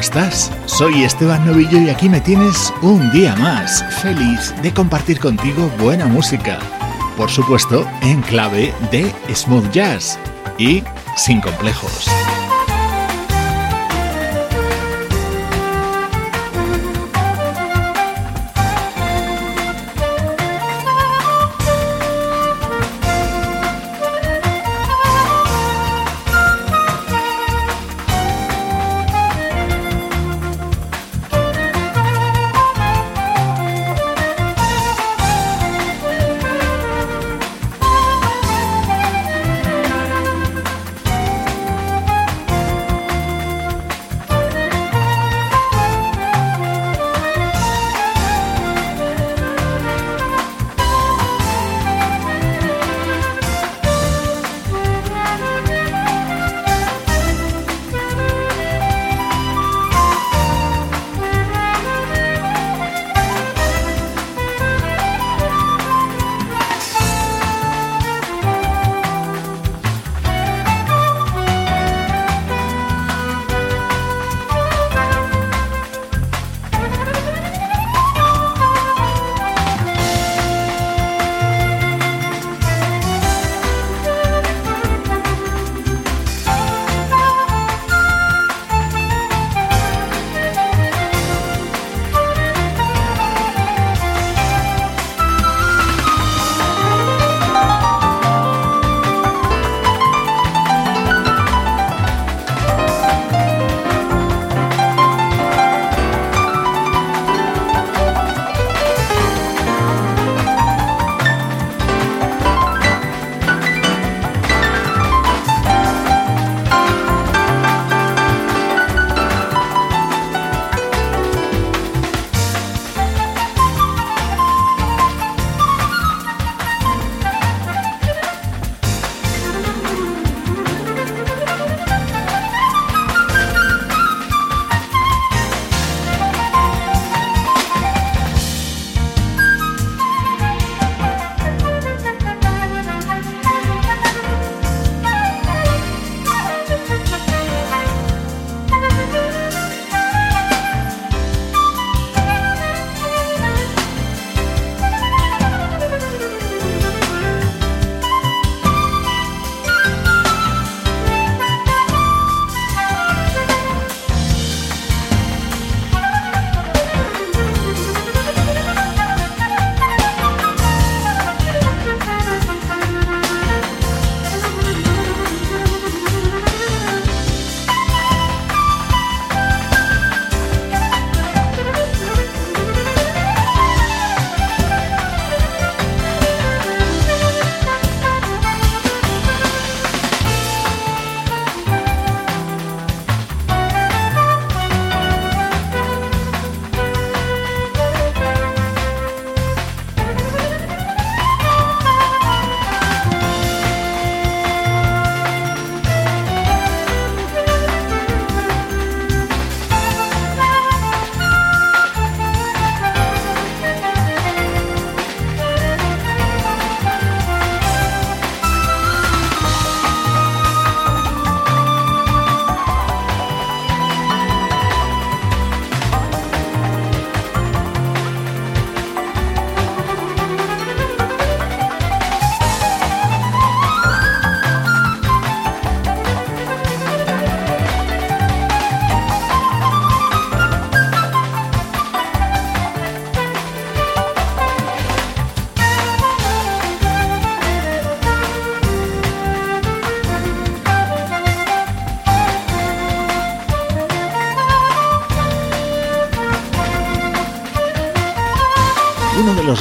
¿Cómo estás? Soy Esteban Novillo y aquí me tienes un día más, feliz de compartir contigo buena música. Por supuesto, en clave de smooth jazz y sin complejos.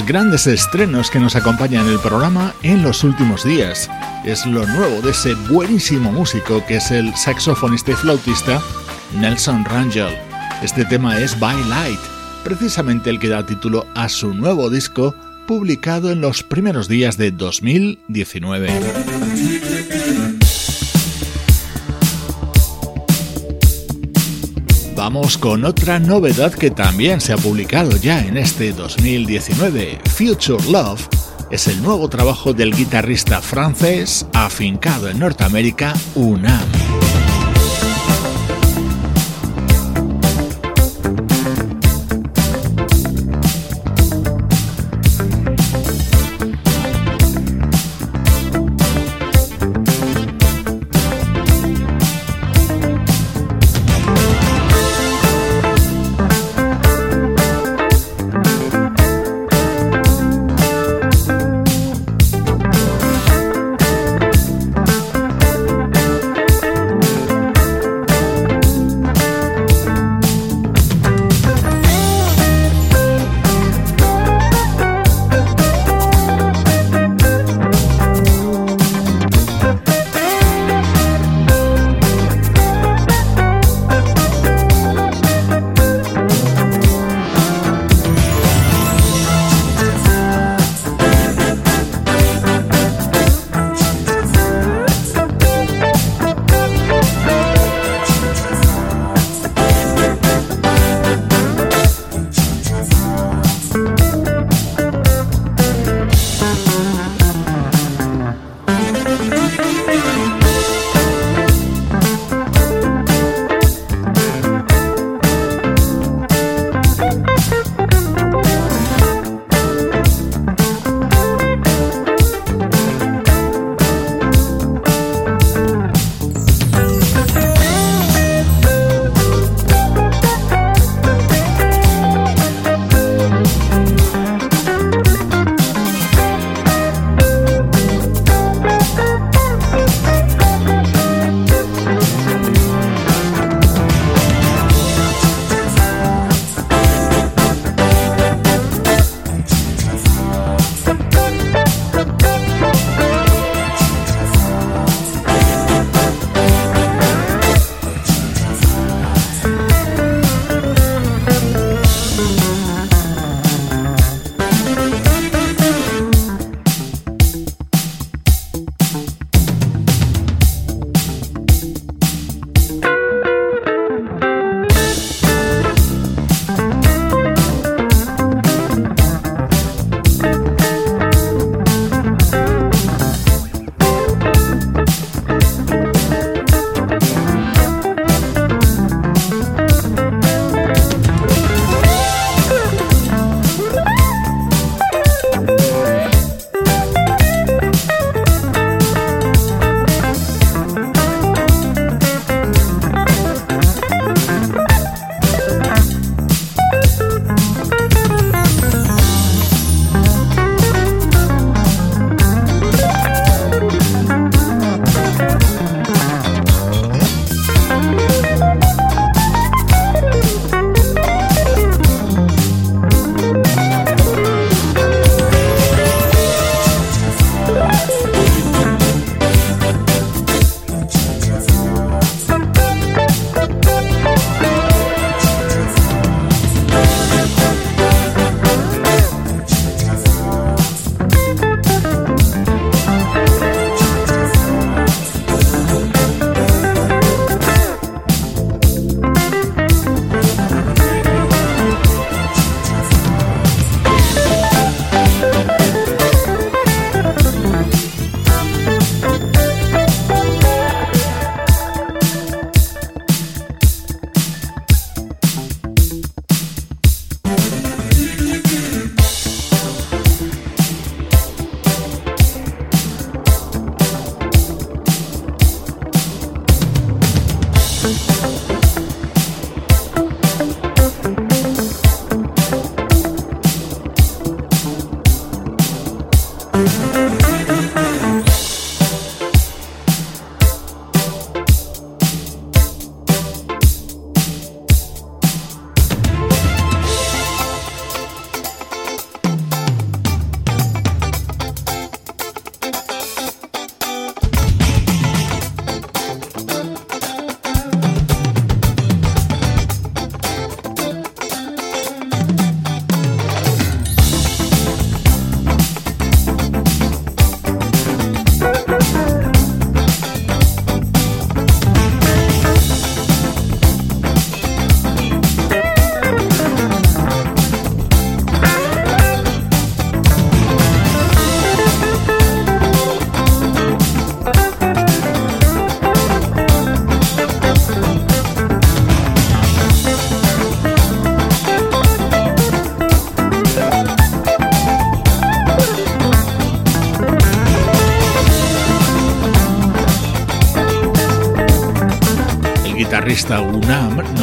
Grandes estrenos que nos acompañan en el programa en los últimos días. Es lo nuevo de ese buenísimo músico que es el saxofonista y flautista Nelson Rangel. Este tema es By Light, precisamente el que da título a su nuevo disco publicado en los primeros días de 2019. Vamos con otra novedad que también se ha publicado ya en este 2019, Future Love es el nuevo trabajo del guitarrista francés afincado en Norteamérica, Unam.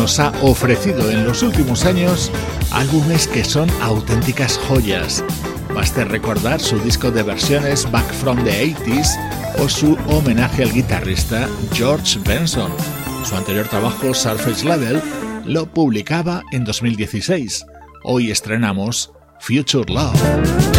Ha ofrecido en los últimos años álbumes que son auténticas joyas. Baste recordar su disco de versiones Back from the 80s o su homenaje al guitarrista George Benson. Su anterior trabajo, Surface Level, lo publicaba en 2016. Hoy estrenamos Future Love.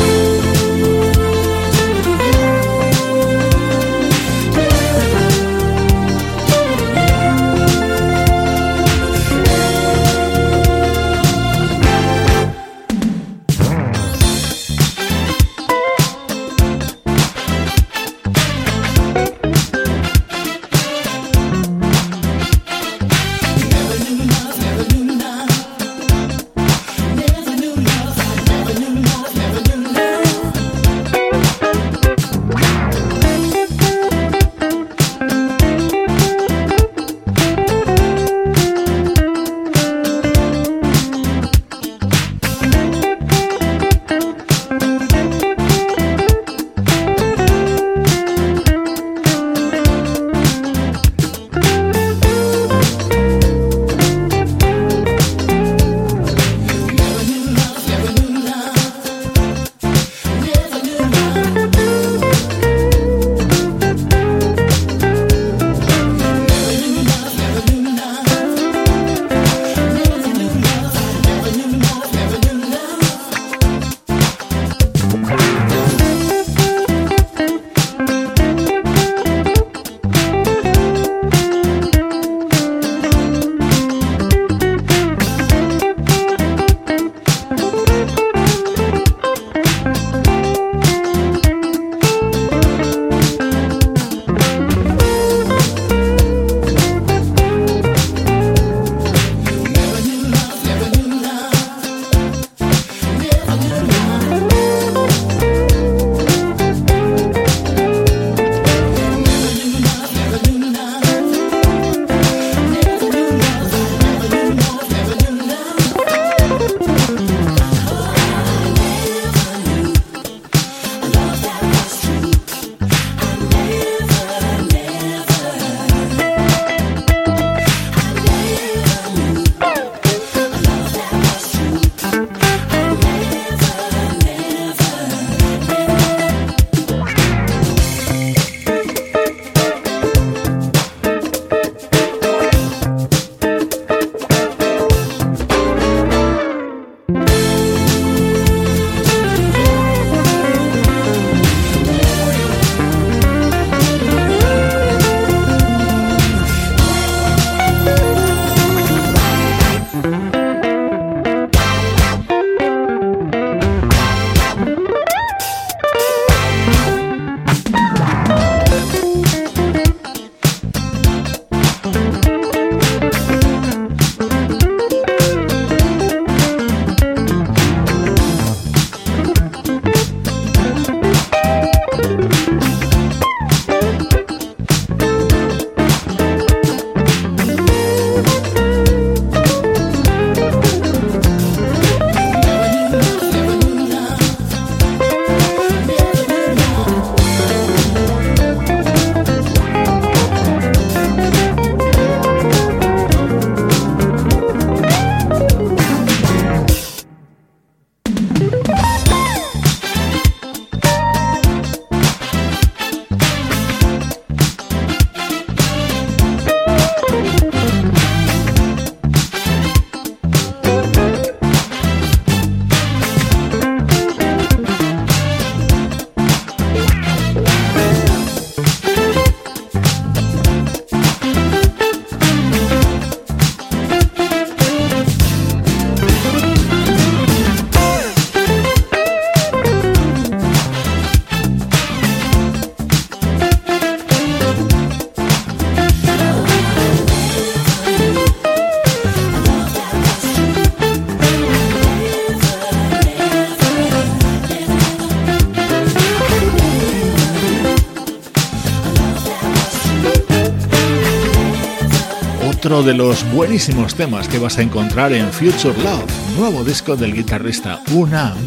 De los buenísimos temas que vas a encontrar en Future Love, nuevo disco del guitarrista Unam,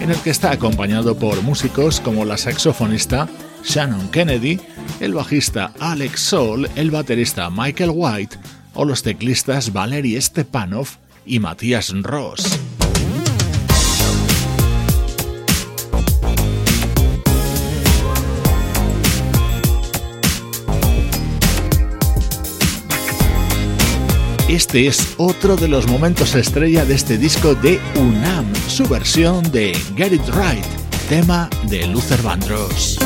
en el que está acompañado por músicos como la saxofonista Shannon Kennedy, el bajista Alex Soul, el baterista Michael White o los teclistas Valery Stepanov y Matías Ross. Este es otro de los momentos estrella de este disco de Unam, su versión de Get It Right, tema de Luther Vandross.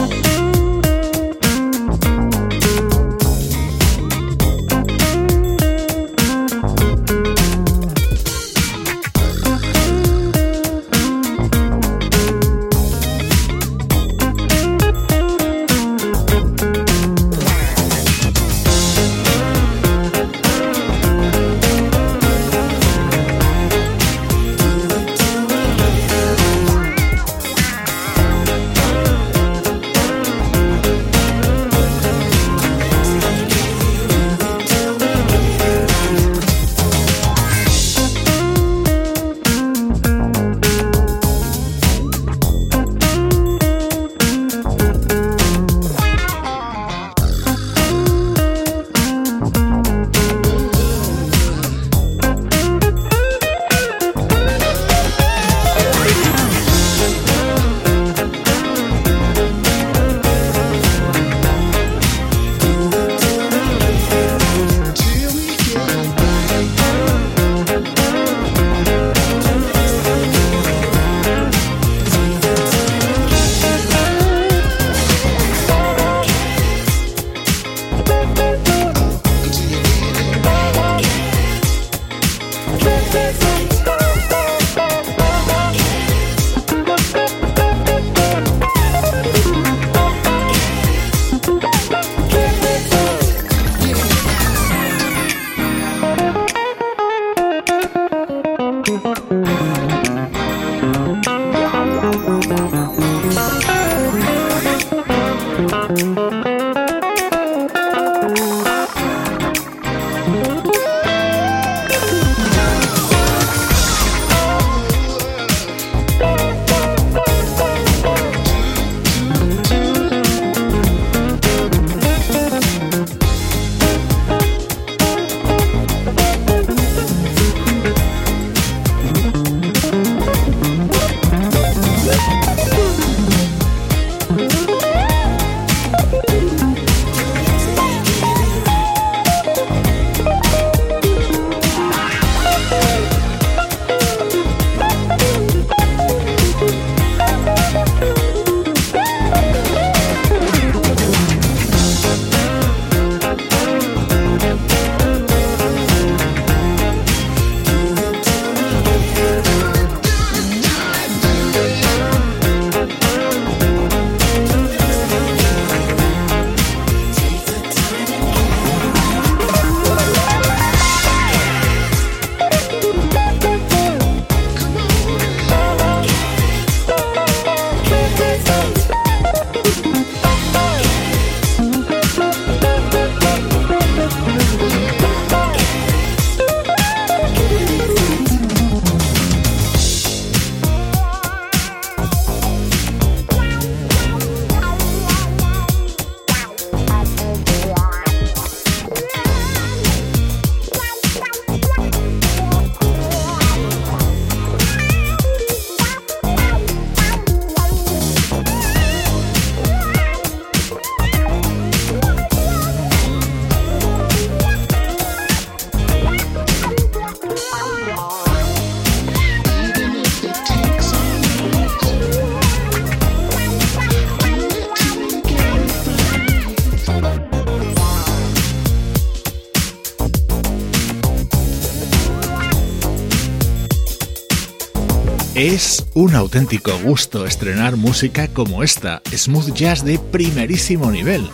Es un auténtico gusto estrenar música como esta, smooth jazz de primerísimo nivel.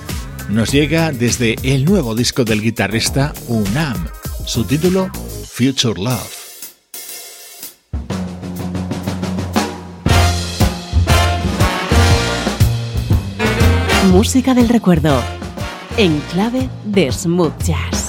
Nos llega desde el nuevo disco del guitarrista Unam, su título Future Love. Música del recuerdo, en clave de smooth jazz.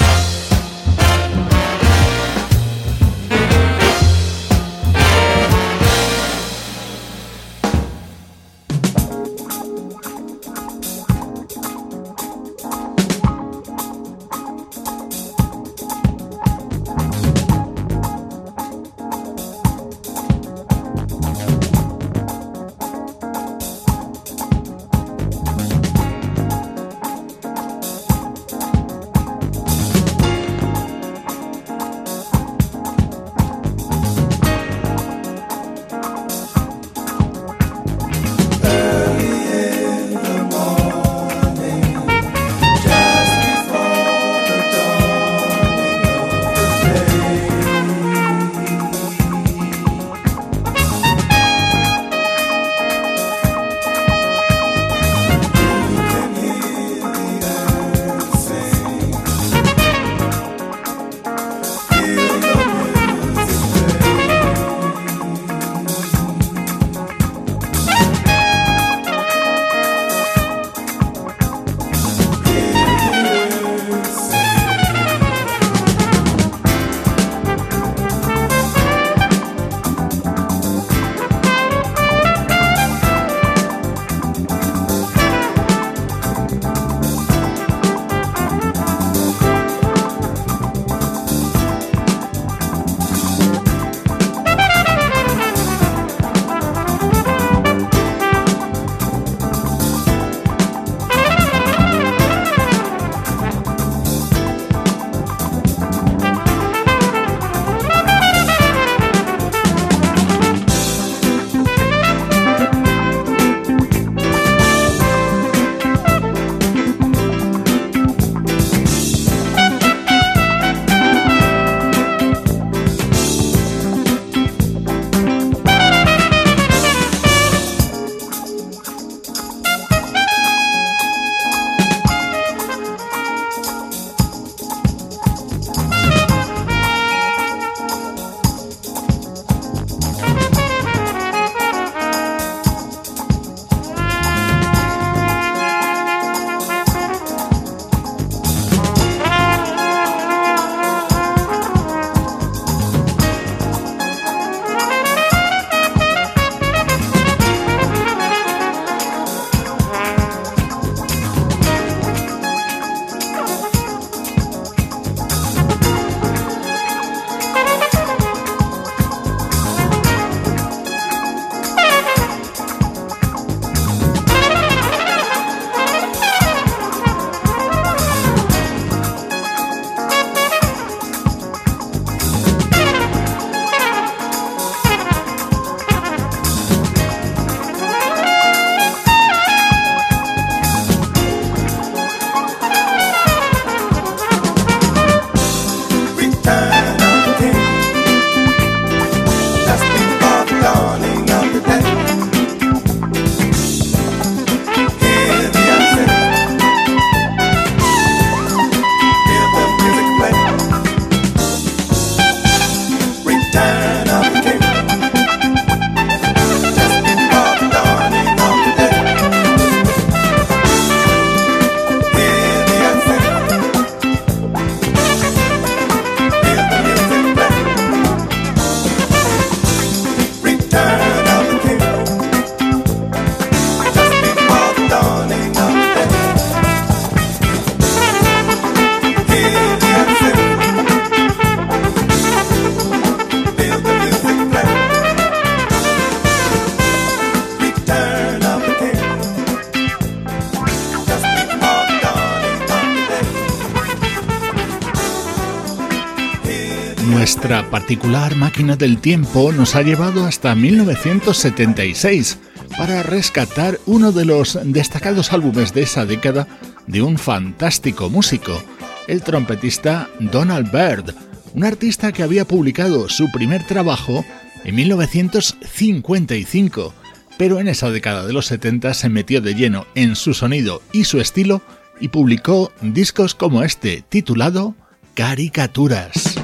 Particular máquina del tiempo nos ha llevado hasta 1976 para rescatar uno de los destacados álbumes de esa década de un fantástico músico, el trompetista Donald Byrd, un artista que había publicado su primer trabajo en 1955, pero en esa década de los 70 se metió de lleno en su sonido y su estilo y publicó discos como este titulado Caricaturas.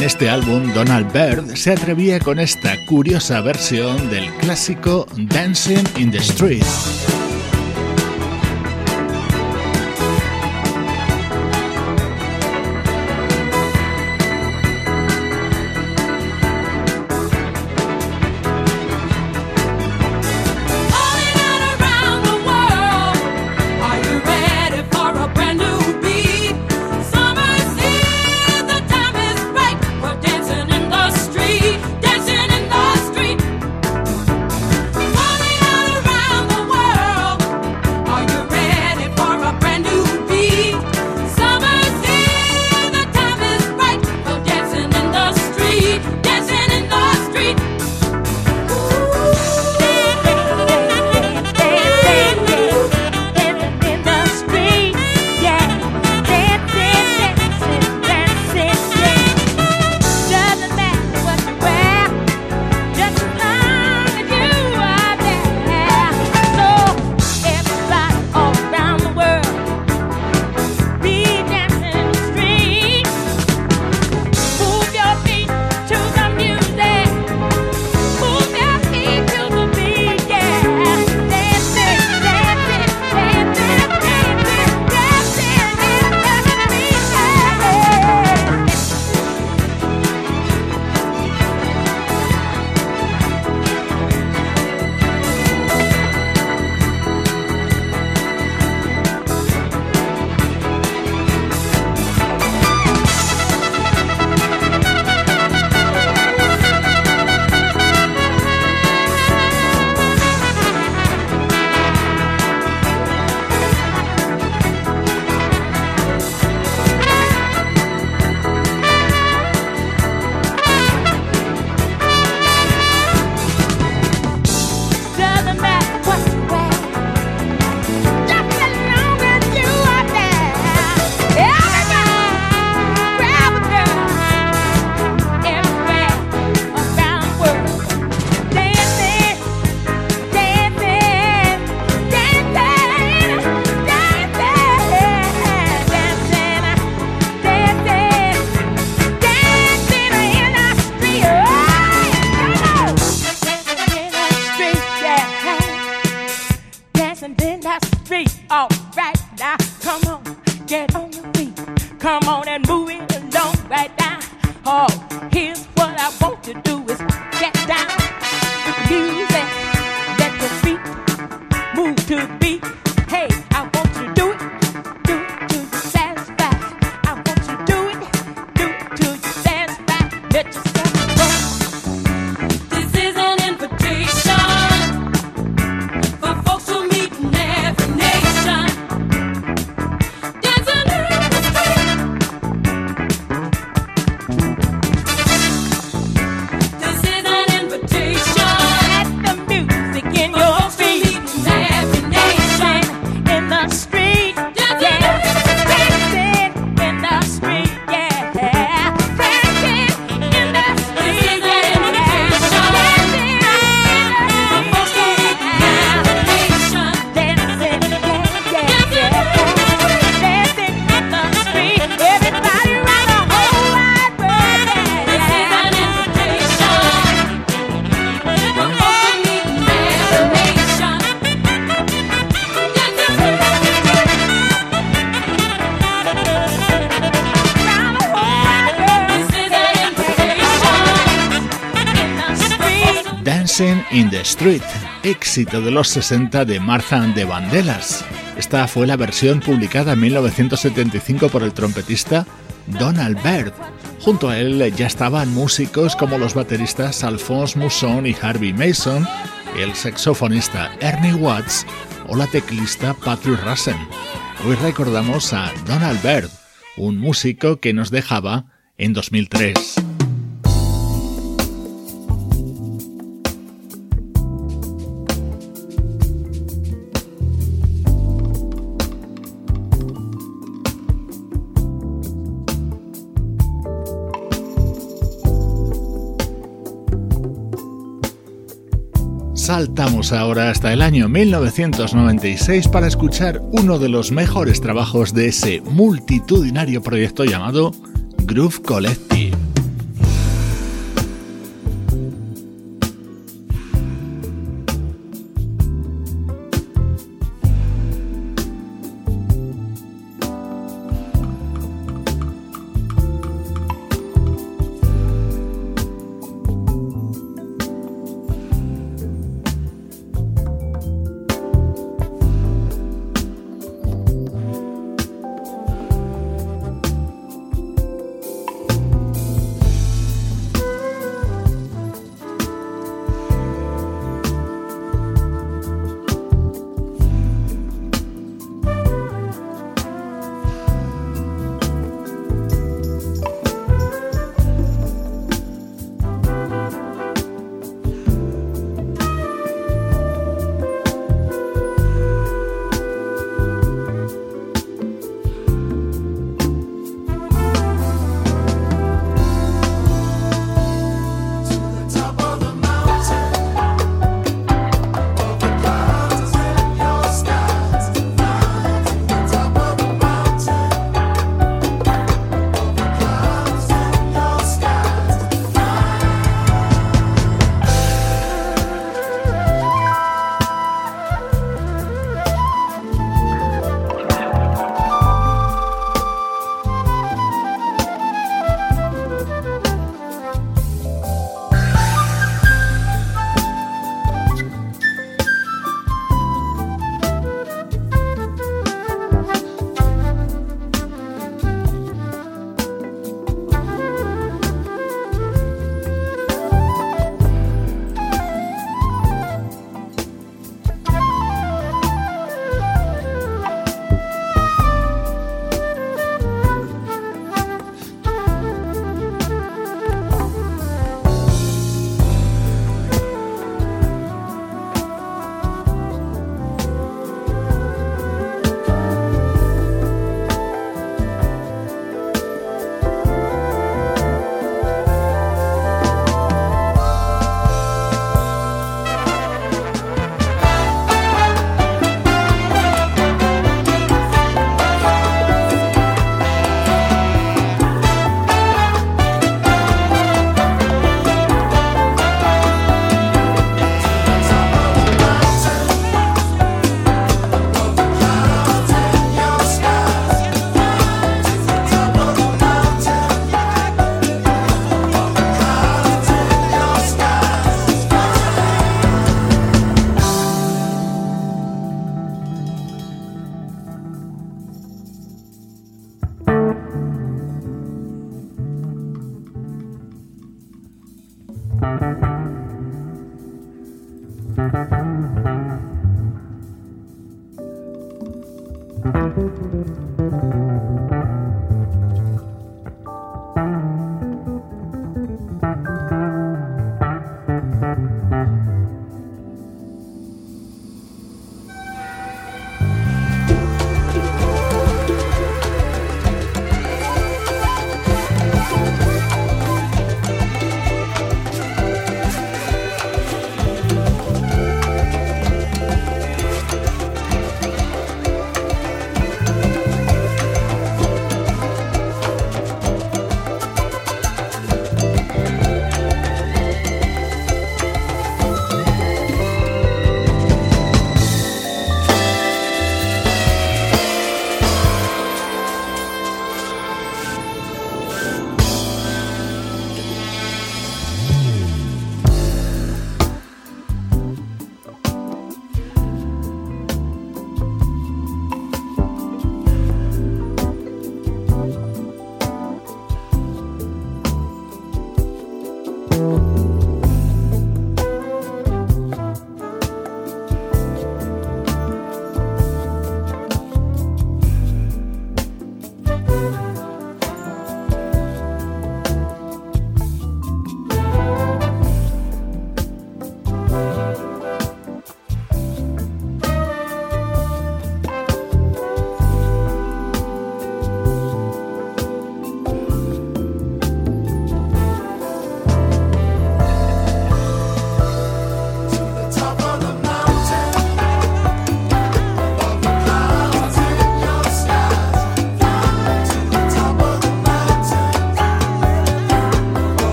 En este álbum, Donald Byrd se atrevía con esta curiosa versión del clásico Dancing in the Street. In the Street, éxito de los 60 de Martha and the Vandellas. Esta fue la versión publicada en 1975 por el trompetista Donald Byrd. Junto a él ya estaban músicos como los bateristas Alphonse Mousson y Harvey Mason, el saxofonista Ernie Watts o la teclista Patrick Russen. Hoy recordamos a Donald Byrd, un músico que nos dejaba en 2003. Saltamos ahora hasta el año 1996 para escuchar uno de los mejores trabajos de ese multitudinario proyecto llamado Groove Collective.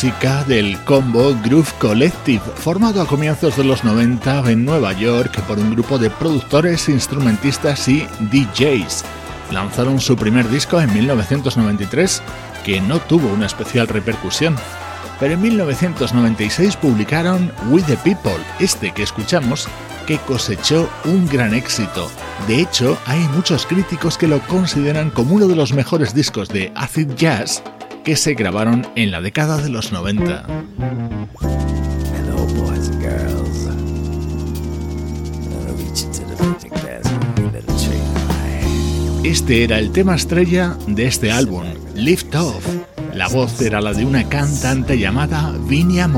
Música del combo Groove Collective, formado a comienzos de los 90 en Nueva York por un grupo de productores, instrumentistas y DJs. Lanzaron su primer disco en 1993, que no tuvo una especial repercusión. Pero en 1996 publicaron We the People, este que escuchamos, que cosechó un gran éxito. De hecho, hay muchos críticos que lo consideran como uno de los mejores discos de acid jazz que se grabaron en la década de los 90. Este era el tema estrella de este álbum, Lift Off. La voz era la de una cantante llamada Vinia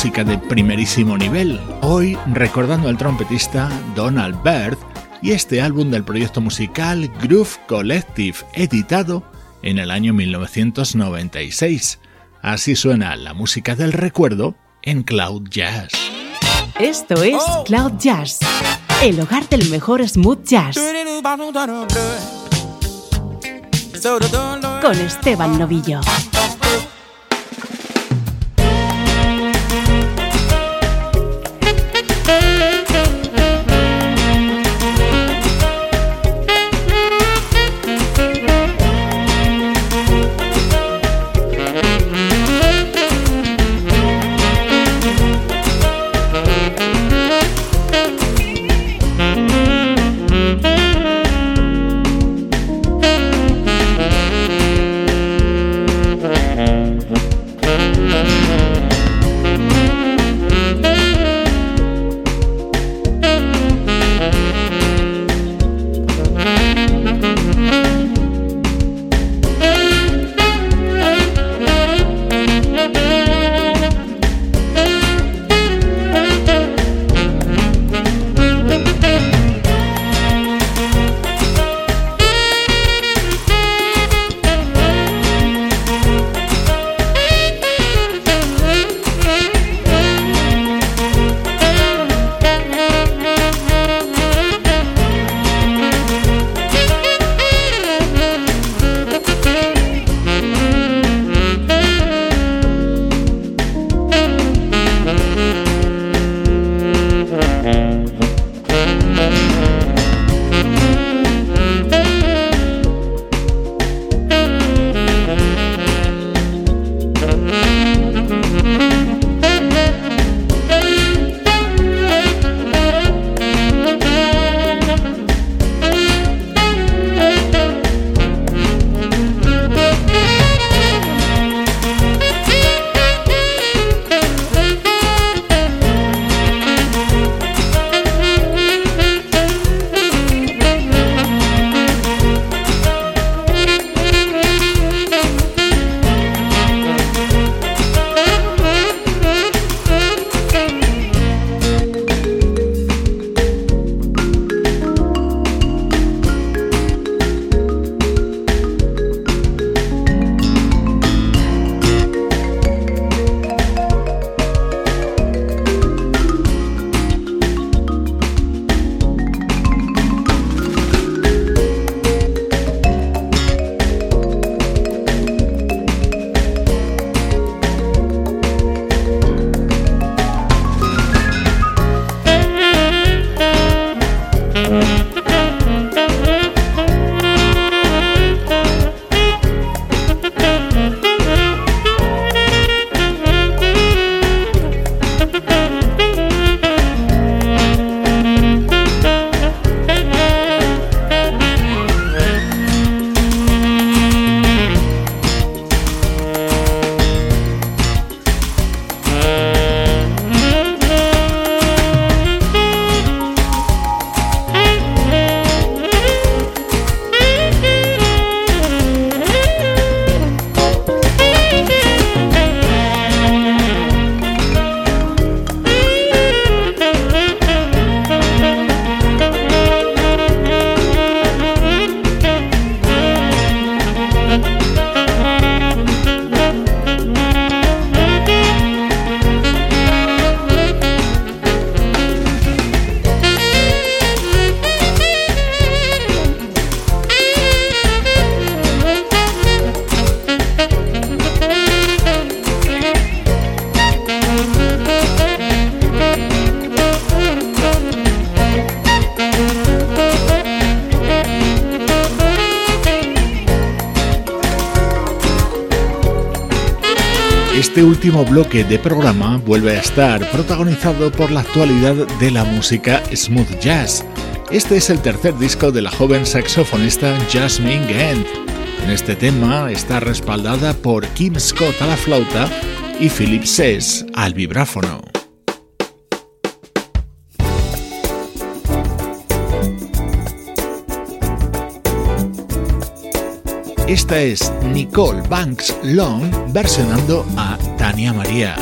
Mojica. de primerísimo nivel, hoy recordando al trompetista Donald Byrd y este álbum del proyecto musical Groove Collective, editado en el año 1996. Así suena la música del recuerdo en Cloud Jazz. Esto es. Cloud Jazz, el hogar del mejor smooth jazz. Con Esteban Novillo. Último bloque de programa vuelve a estar protagonizado por la actualidad de la música smooth jazz. Este es el tercer disco de la joven saxofonista Jasmine Gant. En este tema está respaldada por Kim Scott a la flauta y Philip Sess al vibráfono. Esta es Nicole Banks Long versionando a Tania María.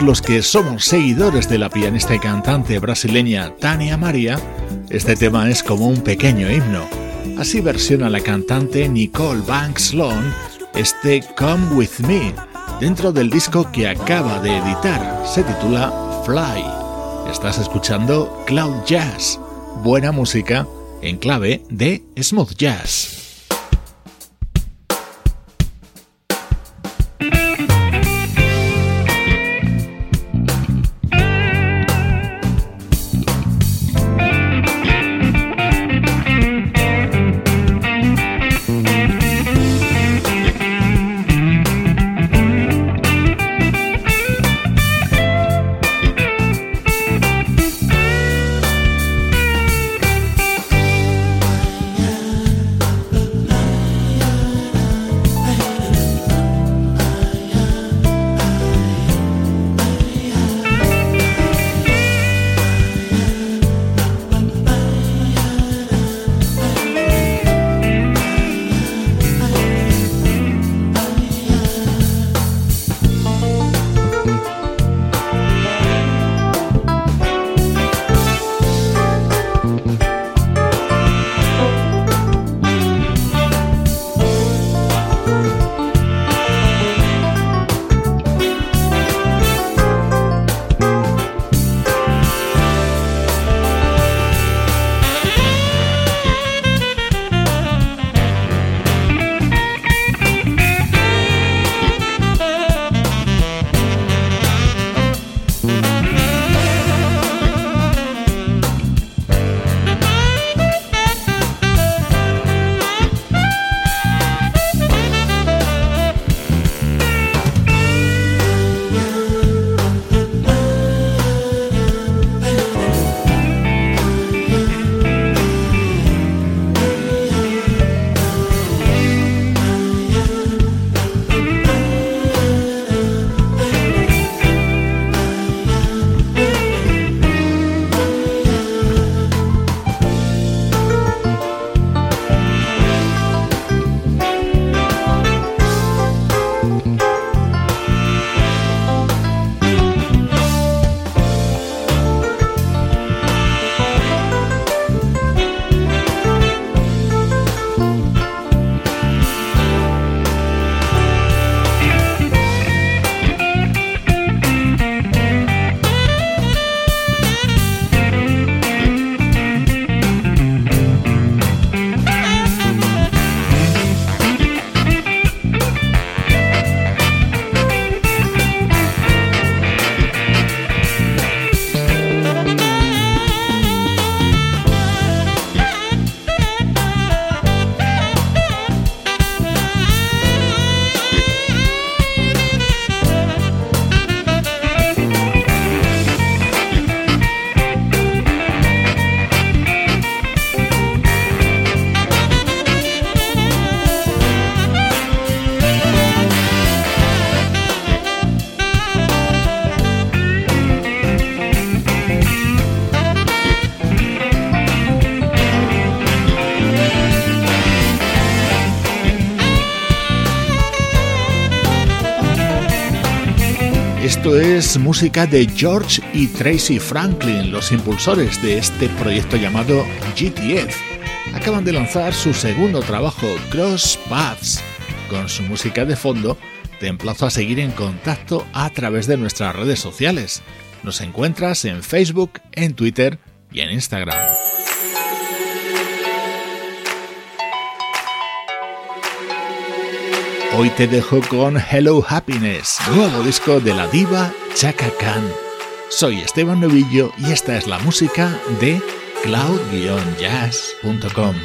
Los que somos seguidores de la pianista y cantante brasileña Tania María, este tema es como un pequeño himno. Así versiona la cantante Nicole Banks Long este Come With Me, dentro del disco que acaba de editar. Se titula Fly. Estás escuchando Cloud Jazz, buena música en clave de smooth jazz. Música de George y Tracy Franklin, los impulsores de este proyecto llamado GTF. Acaban de lanzar su segundo trabajo, Cross Paths. Con su música de fondo, te emplazo a seguir en contacto a través de nuestras redes sociales. Nos encuentras en Facebook, en Twitter y en Instagram. Hoy te dejo con Hello Happiness, nuevo disco de la diva Chaka Khan. Soy Esteban Novillo y esta es la música de cloud-jazz.com.